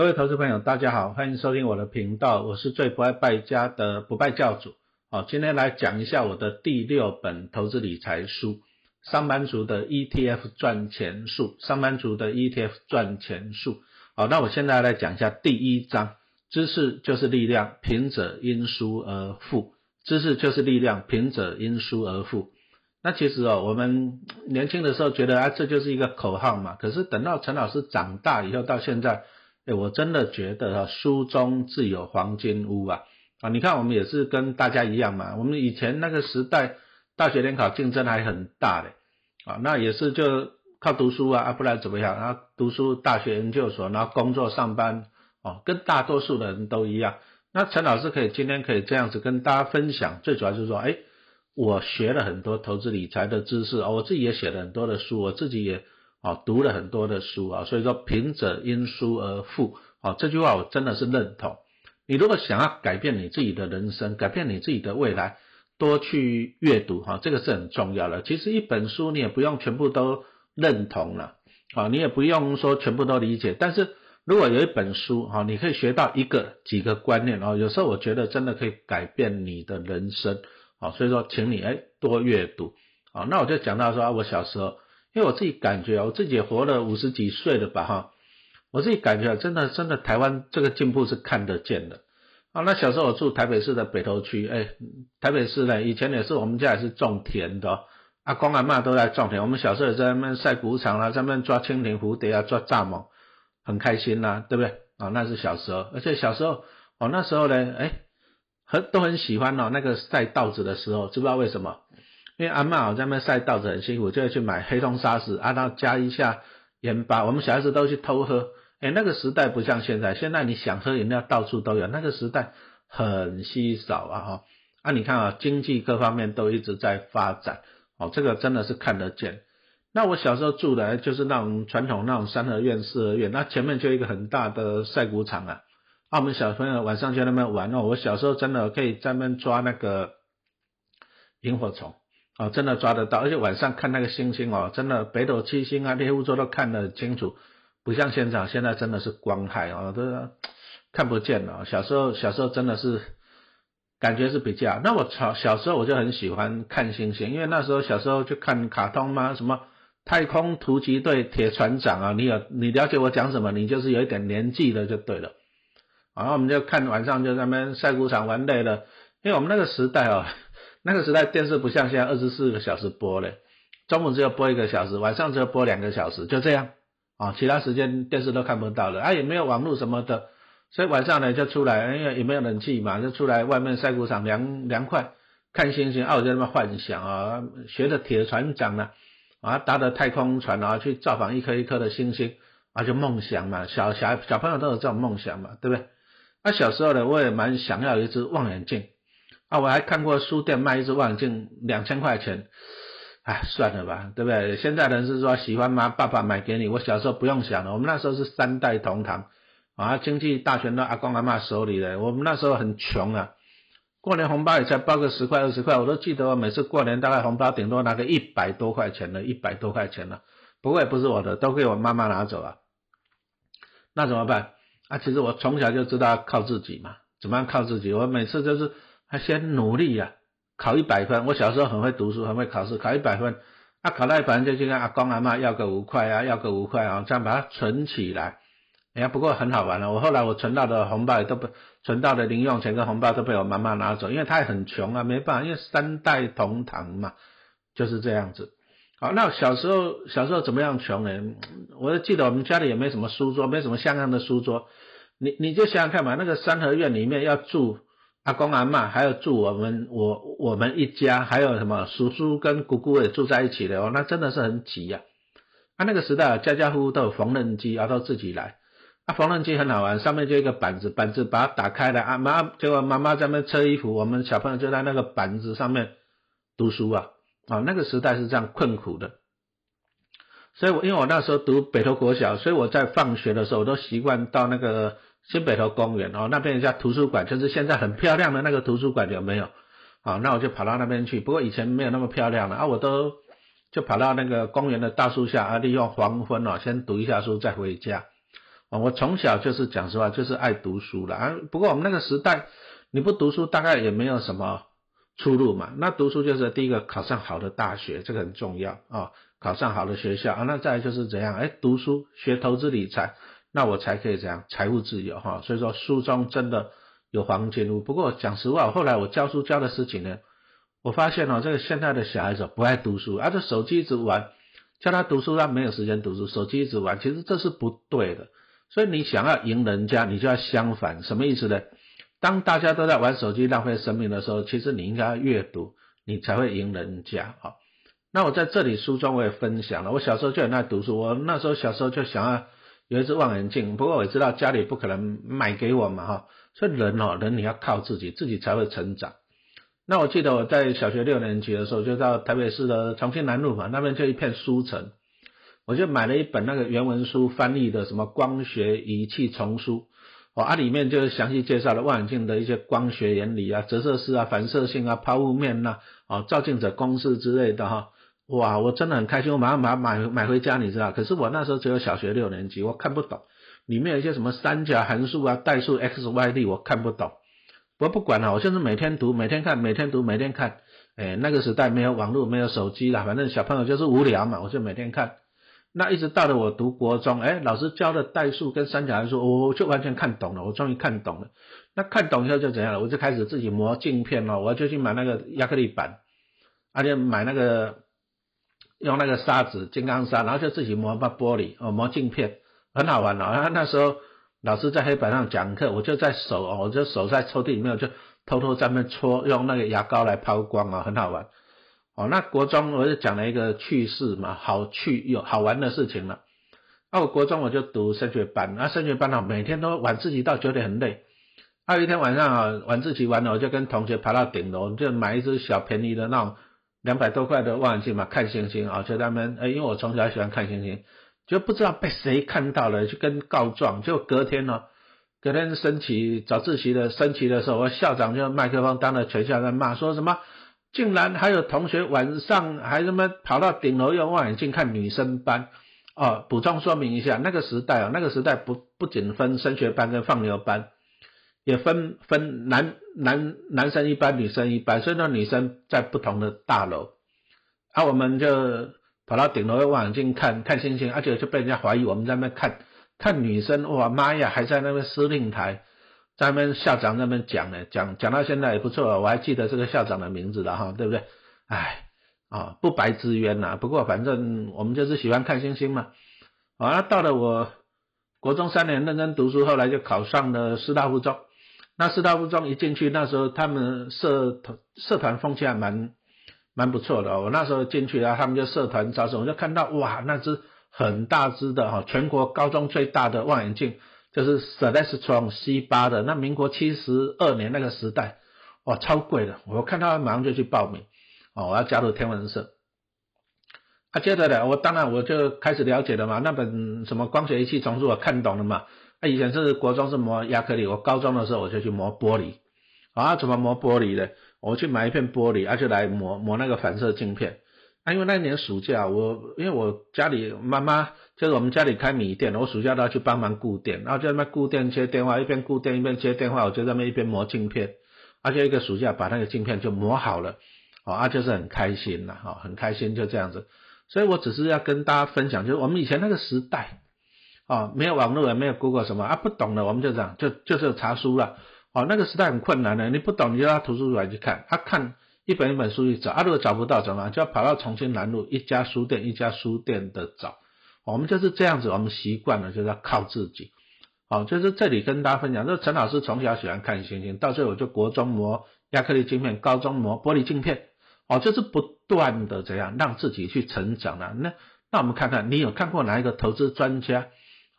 各位投资朋友，大家好，欢迎收听我的频道，我是最不爱败家的不败教主。好，今天来讲一下我的第六本投资理财书《上班族的 ETF 赚钱术》。上班族的 ETF 赚钱术。好，那我现在来讲一下第一章：知识就是力量，贫者因书而富。知识就是力量，贫者因书而富。那其实哦，我们年轻的时候觉得啊，这就是一个口号嘛。可是等到陈老师长大以后，到现在。我真的觉得啊，书中自有黄金屋啊！啊，你看我们也是跟大家一样嘛。我们以前那个时代，大学联考竞争还很大的啊，那也是就靠读书啊，啊，不然怎么样？然后读书，大学研究所，然后工作上班，哦，跟大多数的人都一样。那陈老师可以今天可以这样子跟大家分享，最主要就是说，哎，我学了很多投资理财的知识哦，我自己也写了很多的书，我自己也。啊，读了很多的书啊，所以说贫者因书而富啊，这句话我真的是认同。你如果想要改变你自己的人生，改变你自己的未来，多去阅读哈，这个是很重要的。其实一本书你也不用全部都认同了啊，你也不用说全部都理解。但是如果有一本书哈，你可以学到一个几个观念哦，有时候我觉得真的可以改变你的人生啊。所以说，请你哎多阅读啊。那我就讲到说啊，我小时候。因为我自己感觉，我自己活了五十几岁了吧哈，我自己感觉，真的真的台湾这个进步是看得见的啊。那小时候我住台北市的北投区，哎，台北市呢以前也是我们家也是种田的，阿公阿妈都在种田。我们小时候也在那边晒谷场啦，在那边抓蜻蜓蝴蝶啊，抓蚱蜢，很开心呐，对不对啊？那是小时候，而且小时候哦那时候呢，哎，很都很喜欢哦那个晒稻子的时候，知不知道为什么？因为阿妈在那边晒稻子很辛苦，就要去买黑松沙石，啊，然后加一下盐巴。我们小孩子都去偷喝，哎，那个时代不像现在，现在你想喝饮料到处都有，那个时代很稀少啊哈。啊，你看啊，经济各方面都一直在发展，哦，这个真的是看得见。那我小时候住的就是那种传统那种三合院、四合院，那前面就一个很大的晒谷场啊。啊，我们小朋友晚上就那边玩哦。我小时候真的可以在那边抓那个萤火虫。哦，真的抓得到，而且晚上看那个星星哦，真的北斗七星啊，猎户座都看得清楚，不像现在，现在真的是光害哦，都看不见了。小时候，小时候真的是感觉是比较。那我小小时候我就很喜欢看星星，因为那时候小时候就看卡通嘛，什么太空突击队、铁船长啊，你有你了解我讲什么，你就是有一点年纪的就对了。然后我们就看晚上就在那边晒谷场玩累了，因为我们那个时代哦。那个时代电视不像现在二十四个小时播嘞，中午只有播一个小时，晚上只有播两个小时，就这样啊，其他时间电视都看不到了，啊也没有网络什么的，所以晚上呢就出来，因为也没有冷气嘛，就出来外面晒谷场凉凉快，看星星，啊我在那边幻想啊，学的铁船长呢，啊搭的太空船啊去造访一颗一颗的星星，啊就梦想嘛，小小小朋友都有这种梦想嘛，对不对？那小时候呢我也蛮想要一只望远镜。啊，我还看过书店卖一只望远镜两千块钱，哎，算了吧，对不对？现在人是说喜欢吗？爸爸买给你。我小时候不用想了，我们那时候是三代同堂，啊，经济大权都阿公阿妈手里的。我们那时候很穷啊，过年红包也才包个十块二十块，我都记得我每次过年大概红包顶多拿个一百多块钱的，一百多块钱了，不过也不是我的，都给我妈妈拿走了。那怎么办？啊，其实我从小就知道靠自己嘛，怎么样靠自己？我每次就是。他先努力呀，考一百分。我小时候很会读书，很会考试，考一百分。啊，考到一百分就去跟阿公阿妈要个五块啊，要个五块啊，这样把它存起来。哎呀，不过很好玩了。我后来我存到的红包也都不，存到的零用钱跟红包都被我妈妈拿走，因为她也很穷啊，没办法，因为三代同堂嘛，就是这样子。好，那小时候小时候怎么样穷呢？我就记得我们家里也没什么书桌，没什么像样的书桌。你你就想想看嘛，那个三合院里面要住。阿公阿妈还有住我们我我们一家，还有什么叔叔跟姑姑也住在一起的哦，那真的是很挤呀。啊，那个时代家家户户都有缝纫机，啊，都自己来。啊，缝纫机很好玩，上面就一个板子，板子把它打开了，啊妈，结果妈妈在那车衣服，我们小朋友就在那个板子上面读书啊。啊，那个时代是这样困苦的。所以，我因为我那时候读北投国小，所以我在放学的时候，我都习惯到那个。新北头公园哦，那边一家图书馆，就是现在很漂亮的那个图书馆，有没有？好，那我就跑到那边去。不过以前没有那么漂亮了啊，我都就跑到那个公园的大树下啊，利用黄昏哦，先读一下书再回家。啊，我从小就是讲实话，就是爱读书了啊。不过我们那个时代，你不读书大概也没有什么出路嘛。那读书就是第一个考上好的大学，这个很重要啊，考上好的学校啊。那再来就是怎样，哎，读书学投资理财，那我才可以怎样财务自由哈。所以说书中真的有黄金屋。不过讲实话，后来我教书教了十几年。我发现哦，这个现在的小孩子不爱读书，而且手机一直玩，叫他读书他没有时间读书，手机一直玩，其实这是不对的。所以你想要赢人家，你就要相反，什么意思呢？当大家都在玩手机浪费生命的时候，其实你应该要阅读，你才会赢人家啊。那我在这里书中我也分享了，我小时候就很爱读书，我那时候小时候就想要有一只望远镜，不过我知道家里不可能买给我嘛哈。所以人哦，人你要靠自己，自己才会成长。那我记得我在小学六年级的时候，就到台北市的重庆南路嘛，那边就一片书城，我就买了一本那个原文书翻译的什么光学仪器丛书，哦啊里面就详细介绍了望远镜的一些光学原理啊、折射式啊、反射性啊、抛物面呐、哦照镜者公式之类的哈，哇我真的很开心，我马上买买买回家，你知道？可是我那时候只有小学六年级，我看不懂，里面有一些什么三角函数啊、代数 x y d 我看不懂。我不管了，我就是每天读，每天看，每天读，每天看。哎，那个时代没有网络，没有手机了，反正小朋友就是无聊嘛，我就每天看。那一直到了我读国中，哎，老师教的代数跟三角函数，我就完全看懂了，我终于看懂了。那看懂以后就怎样了？我就开始自己磨镜片了，我就去买那个亚克力板，而且买那个用那个砂纸，金刚砂，然后就自己磨把玻璃，哦，磨镜片，很好玩哦。那时候。老师在黑板上讲课，我就在手哦，我就手在抽屉里面，我就偷偷在那搓，用那个牙膏来抛光啊，很好玩。哦，那国中我就讲了一个趣事嘛，好趣有好玩的事情了。那我国中我就读升学班，那升学班啊，每天都晚自习到九点很累。还有一天晚上啊，晚自习完了，我就跟同学爬到顶楼，就买一只小便宜的那种两百多块的望远镜嘛，看星星啊，就他们，哎，因为我从小喜欢看星星。就不知道被谁看到了，就跟告状。就隔天呢，隔天升旗早自习的升旗的时候，我校长就麦克风当着全校在骂，说什么竟然还有同学晚上还什么跑到顶楼用望远镜看女生班。哦，补充说明一下，那个时代啊，那个时代不不仅分升学班跟放牛班，也分分男男男生一班，女生一班，所以那女生在不同的大楼，啊，我们就。跑到顶楼望远镜看看星星，而且就被人家怀疑我们在那边看看女生，哇妈呀，还在那边司令台，在那边校长那边讲呢，讲讲到现在也不错，我还记得这个校长的名字了哈，对不对？哎，啊不白之冤呐，不过反正我们就是喜欢看星星嘛。啊，到了我国中三年认真读书，后来就考上了师大附中。那师大附中一进去，那时候他们社团社团风气还蛮。蛮不错的，我那时候进去啊，他们就社团招生，我就看到哇，那只很大只的哈，全国高中最大的望远镜，就是 Celestron C 八的，那民国七十二年那个时代，哇，超贵的，我看到马上就去报名，哦，我要加入天文社。啊，接着呢，我当然我就开始了解了嘛，那本什么光学仪器丛书我看懂了嘛，啊，以前是国中是磨亚克力，我高中的时候我就去磨玻璃，啊，怎么磨玻璃呢？我去买一片玻璃，而且来磨磨那个反射镜片。啊，因为那年暑假，我因为我家里妈妈就是我们家里开米店，我暑假都要去帮忙顾店，然后就在那顾店接电话，一边顾店一边接电话，我就在那一边磨镜片。而且一个暑假把那个镜片就磨好了，哦，啊就是很开心呐，哈，很开心就这样子。所以我只是要跟大家分享，就是我们以前那个时代，哦，没有网络也没有 Google 什么啊，不懂的我们就这样，就就是查书了。哦，那个时代很困难的，你不懂你就到图书馆去看，他看一本一本书去找，啊如果找不到怎么办？就要跑到重庆南路一家书店一家书店的找。我们就是这样子，我们习惯了就是要靠自己。好，就是这里跟大家分享，就是陈老师从小喜欢看星星，到最后就国中磨亚克力镜片，高中磨玻璃镜片，哦，就是不断的这样让自己去成长了。那那我们看看，你有看过哪一个投资专家？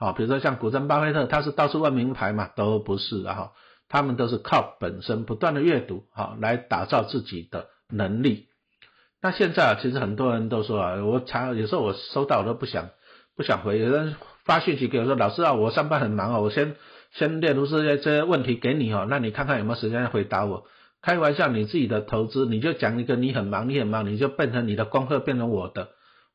哦，比如说像股神巴菲特，他是到处问名牌嘛？都不是啊哈。他们都是靠本身不断的阅读，好来打造自己的能力。那现在啊，其实很多人都说啊，我常有时候我收到我都不想不想回，有人发讯息给我说，老师啊，我上班很忙啊，我先先列出这些这些问题给你哦，那你看看有没有时间回答我？开玩笑，你自己的投资，你就讲一个你很忙，你很忙，你就变成你的功课变成我的，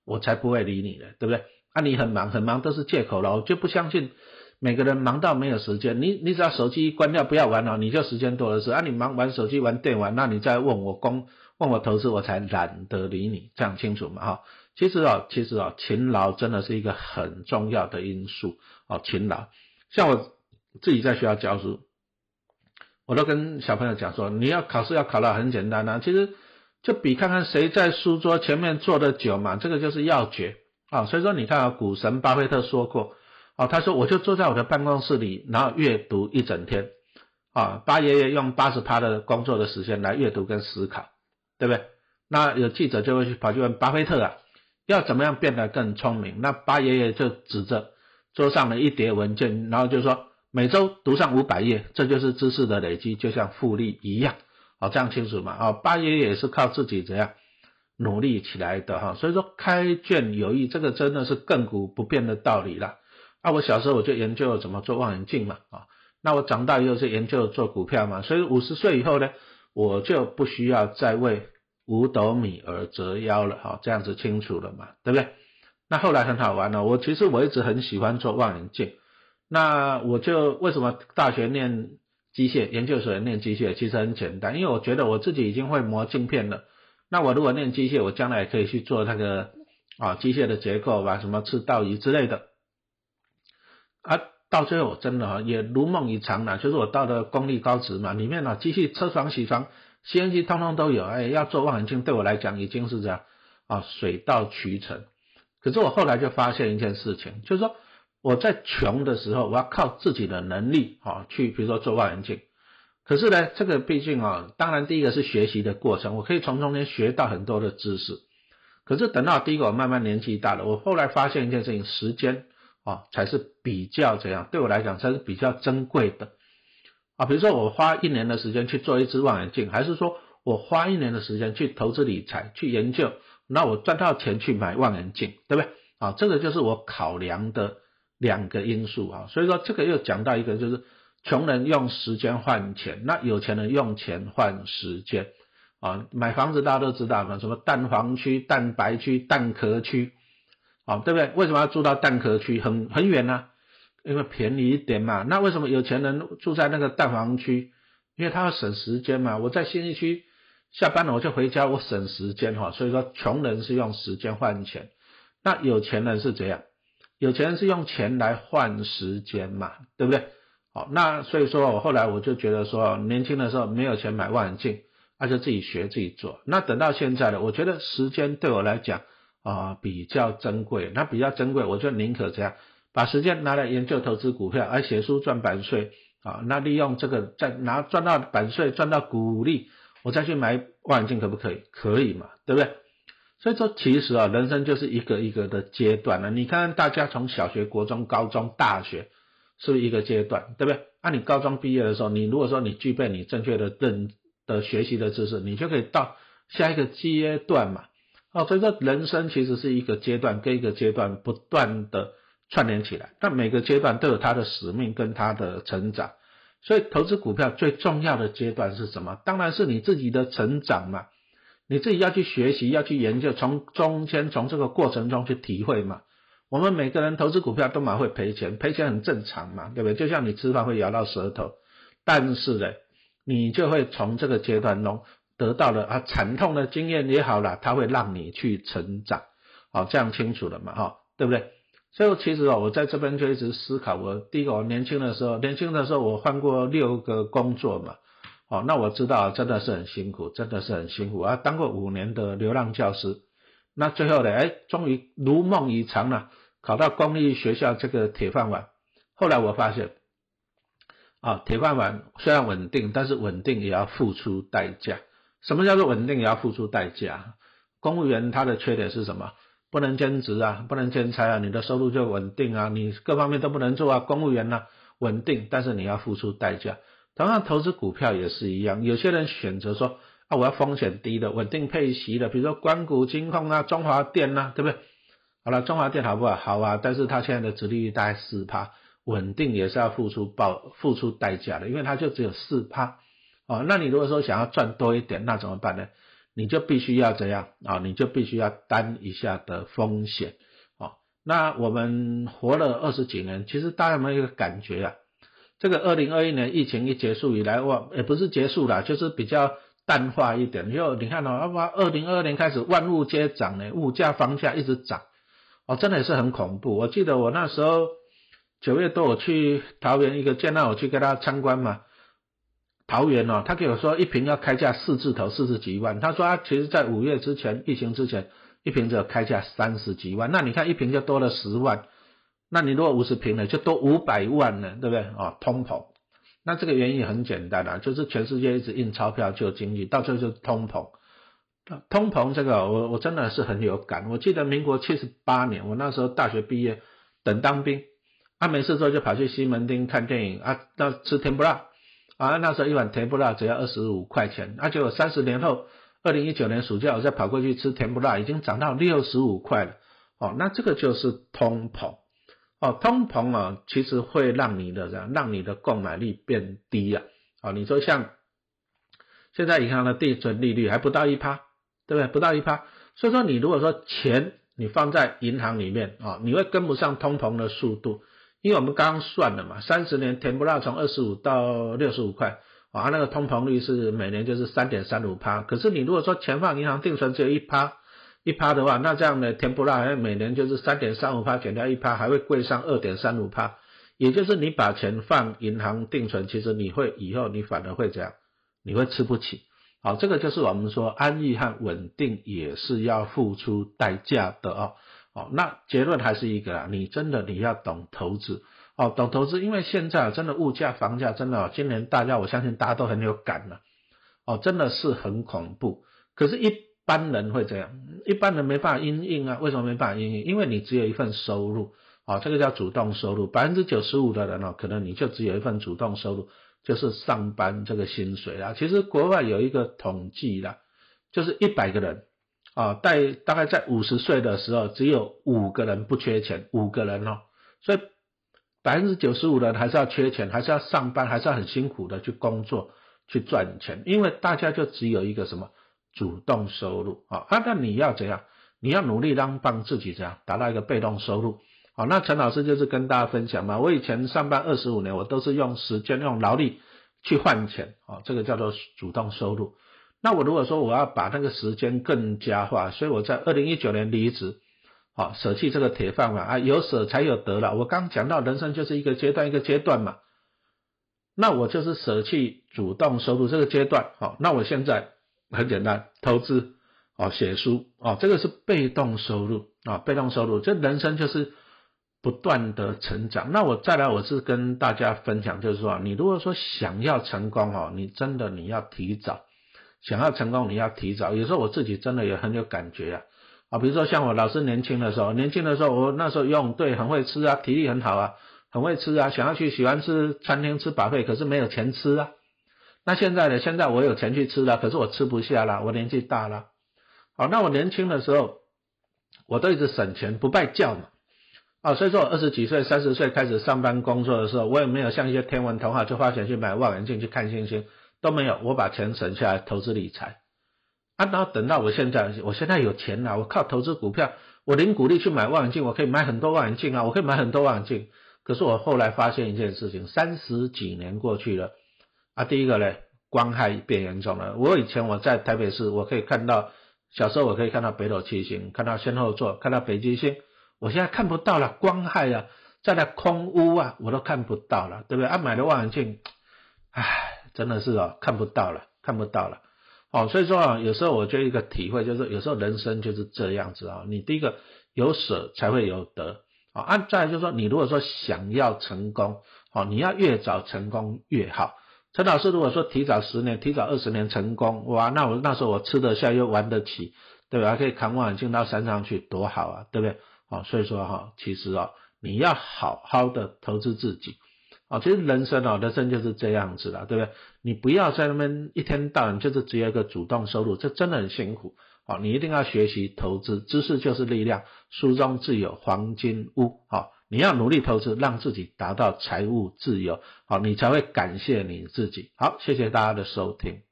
我才不会理你的，对不对？啊，你很忙很忙都是借口了，我就不相信。每个人忙到没有时间，你你只要手机关掉不要玩了，你就时间多的是啊。你忙玩手机玩电玩，那你再问我工问我投资，我才懒得理你，这样清楚吗？哈，其实啊，其实啊，勤劳真的是一个很重要的因素哦，勤劳。像我自己在学校教书，我都跟小朋友讲说，你要考试要考到很简单啊，其实就比看看谁在书桌前面坐的久嘛，这个就是要诀啊。所以说你看啊，股神巴菲特说过。哦，他说我就坐在我的办公室里，然后阅读一整天。啊，巴爷爷用八十趴的工作的时间来阅读跟思考，对不对？那有记者就会去跑去问巴菲特啊，要怎么样变得更聪明？那巴爷爷就指着桌上的一叠文件，然后就说每周读上五百页，这就是知识的累积，就像复利一样。好，这样清楚吗？哦，巴爷爷也是靠自己怎样努力起来的哈。所以说开卷有益，这个真的是亘古不变的道理了。那我小时候我就研究怎么做望远镜嘛，啊，那我长大以后是研究做股票嘛，所以五十岁以后呢，我就不需要再为五斗米而折腰了，哈，这样子清楚了嘛，对不对？那后来很好玩了，我其实我一直很喜欢做望远镜，那我就为什么大学念机械，研究所念机械，其实很简单，因为我觉得我自己已经会磨镜片了，那我如果念机械，我将来也可以去做那个啊机械的结构吧，什么赤道仪之类的。啊，到最后我真的哈也如梦以偿了，就是我到了公立高职嘛，里面呢机器车床、铣床、吸烟机通通都有，哎，要做望远镜对我来讲已经是这样啊，水到渠成。可是我后来就发现一件事情，就是说我在穷的时候，我要靠自己的能力啊去，比如说做望远镜。可是呢，这个毕竟啊，当然第一个是学习的过程，我可以从中间学到很多的知识。可是等到第一个我慢慢年纪大了，我后来发现一件事情，时间。啊，才是比较怎样？对我来讲才是比较珍贵的啊。比如说，我花一年的时间去做一支望远镜，还是说我花一年的时间去投资理财、去研究，那我赚到钱去买望远镜，对不对？啊，这个就是我考量的两个因素啊。所以说，这个又讲到一个，就是穷人用时间换钱，那有钱人用钱换时间啊。买房子大家都知道嘛，什么蛋黄区、蛋白区、蛋壳区。好，对不对？为什么要住到蛋壳区？很很远呢？因为便宜一点嘛。那为什么有钱人住在那个蛋黄区？因为他要省时间嘛。我在新一区下班了，我就回家，我省时间哈。所以说，穷人是用时间换钱，那有钱人是怎样？有钱人是用钱来换时间嘛，对不对？好，那所以说我后来我就觉得说，年轻的时候没有钱买望远镜，那就自己学自己做。那等到现在了，我觉得时间对我来讲。啊，比较珍贵，那比较珍贵，我就宁可这样，把时间拿来研究投资股票，而写书赚版税啊，那利用这个再拿赚到版税，赚到股利，我再去买望远镜可不可以？可以嘛，对不对？所以说其实啊，人生就是一个一个的阶段了。你看大家从小学、国中、高中、大学，是不是一个阶段，对不对？那你高中毕业的时候，你如果说你具备你正确的认的学习的知识，你就可以到下一个阶段嘛。哦，所以说人生其实是一个阶段跟一个阶段不断的串联起来，但每个阶段都有它的使命跟它的成长。所以投资股票最重要的阶段是什么？当然是你自己的成长嘛，你自己要去学习，要去研究，从中间从这个过程中去体会嘛。我们每个人投资股票都蛮会赔钱，赔钱很正常嘛，对不对？就像你吃饭会咬到舌头，但是呢，你就会从这个阶段中。得到了啊惨痛的经验也好了，它会让你去成长，好这样清楚了嘛哈，对不对？所以其实哦，我在这边就一直思考，我第一个我年轻的时候，年轻的时候我换过六个工作嘛，哦那我知道真的是很辛苦，真的是很辛苦啊，当过五年的流浪教师，那最后呢，哎终于如梦以偿了，考到公立学校这个铁饭碗，后来我发现。啊，铁饭碗虽然稳定，但是稳定也要付出代价。什么叫做稳定也要付出代价？公务员他的缺点是什么？不能兼职啊，不能兼差啊，你的收入就稳定啊，你各方面都不能做啊。公务员呢稳定，但是你要付出代价。同样投资股票也是一样，有些人选择说啊，我要风险低的、稳定配息的，比如说关谷金控啊、中华电啊，对不对？好了，中华电好不好？好啊，但是它现在的殖利率大概四趴，稳定也是要付出报付出代价的，因为它就只有四趴。哦，那你如果说想要赚多一点，那怎么办呢？你就必须要怎样啊？你就必须要担一下的风险，哦，那我们活了二十几年，其实大家有没有一个感觉啊？这个二零二一年疫情一结束以来，哇，也不是结束了，就是比较淡化一点。就你看哦，哇，二零二二年开始万物皆涨呢，物价、房价一直涨，哦，真的也是很恐怖。我记得我那时候九月多，我去桃园一个见到我去跟他参观嘛，桃园哦，他给我说一瓶要开价四字头，四十几万。他说他其实在五月之前，疫情之前。一瓶只有开价三十几万，那你看一瓶就多了十万，那你如果五十瓶呢，就多五百万了，对不对？哦，通膨，那这个原因很简单啊，就是全世界一直印钞票救经济，到最后就是通膨。通膨这个，我我真的是很有感。我记得民国七十八年，我那时候大学毕业，等当兵，啊没事做就跑去西门町看电影啊，那吃甜不辣啊，那时候一碗甜不辣只要二十五块钱，而且我三十年后。二零一九年暑假，我再跑过去吃甜不辣，已经涨到六十五块了。哦，那这个就是通膨。哦，通膨啊，其实会让你的这样，让你的购买力变低啊。哦，你说像现在银行的定存利率还不到一趴，对不对？不到一趴。所以说，你如果说钱你放在银行里面啊，你会跟不上通膨的速度，因为我们刚刚算了嘛，三十年甜不辣从二十五到六十五块。啊，那个通膨率是每年就是三点三五趴，可是你如果说钱放银行定存只有一趴一趴的话，那这样的甜不辣每年就是三点三五趴减掉一趴，还会贵上二点三五趴。也就是你把钱放银行定存，其实你会以后你反而会这样，你会吃不起。好，这个就是我们说安逸和稳定也是要付出代价的哦。哦，那结论还是一个，你真的你要懂投资。哦，懂投资，因为现在真的物价、房价真的，今年大家我相信大家都很有感了。哦，真的是很恐怖。可是，一般人会这样，一般人没办法应应啊。为什么没办法应应？因为你只有一份收入。哦，这个叫主动收入。百分之九十五的人哦，可能你就只有一份主动收入，就是上班这个薪水啦。其实国外有一个统计啦，就是一百个人啊，在大概在五十岁的时候，只有五个人不缺钱，五个人哦，所以。百分之九十五的人还是要缺钱，还是要上班，还是要很辛苦的去工作去赚钱，因为大家就只有一个什么主动收入啊啊，那你要怎样？你要努力让帮自己怎样达到一个被动收入好，那陈老师就是跟大家分享嘛，我以前上班二十五年，我都是用时间用劳力去换钱啊，这个叫做主动收入。那我如果说我要把那个时间更加化，所以我在二零一九年离职。好，舍弃这个铁饭碗啊，有舍才有得了。我刚讲到，人生就是一个阶段一个阶段嘛。那我就是舍弃主动收入这个阶段。好，那我现在很简单，投资，哦，写书，哦，这个是被动收入啊，被动收入。这人生就是不断的成长。那我再来，我是跟大家分享，就是说，你如果说想要成功哦，你真的你要提早，想要成功你要提早。有时候我自己真的也很有感觉啊。啊，比如说像我老师年轻的时候，年轻的时候我那时候用对很会吃啊，体力很好啊，很会吃啊，想要去喜欢吃餐厅吃饱费，可是没有钱吃啊。那现在呢？现在我有钱去吃了，可是我吃不下了，我年纪大了。好，那我年轻的时候，我都一直省钱不拜教嘛。啊，所以说我二十几岁、三十岁开始上班工作的时候，我也没有像一些天文童话就花钱去买望远镜去看星星，都没有，我把钱省下来投资理财。啊，然后等到我现在，我现在有钱了，我靠投资股票，我零股利去买望远镜，我可以买很多望远镜啊，我可以买很多望远镜。可是我后来发现一件事情，三十几年过去了，啊，第一个呢，光害变严重了。我以前我在台北市，我可以看到，小时候我可以看到北斗七星，看到仙后座，看到北极星，我现在看不到了，光害啊，在那空屋啊，我都看不到了，对不对？啊，买的望远镜，唉，真的是哦，看不到了，看不到了。哦，所以说啊，有时候我就一个体会就是，有时候人生就是这样子啊。你第一个有舍才会有得啊。按再就是说，你如果说想要成功，哦，你要越早成功越好。陈老师如果说提早十年、提早二十年成功，哇，那我那时候我吃得下又玩得起，对吧？还可以扛望远镜到山上去，多好啊，对不对？哦，所以说哈，其实啊，你要好好的投资自己。啊，其实人生啊，人生就是这样子的，对不对？你不要在那边一天到晚就是只有一个主动收入，这真的很辛苦。好，你一定要学习投资，知识就是力量，书中自有黄金屋。好，你要努力投资，让自己达到财务自由，好，你才会感谢你自己。好，谢谢大家的收听。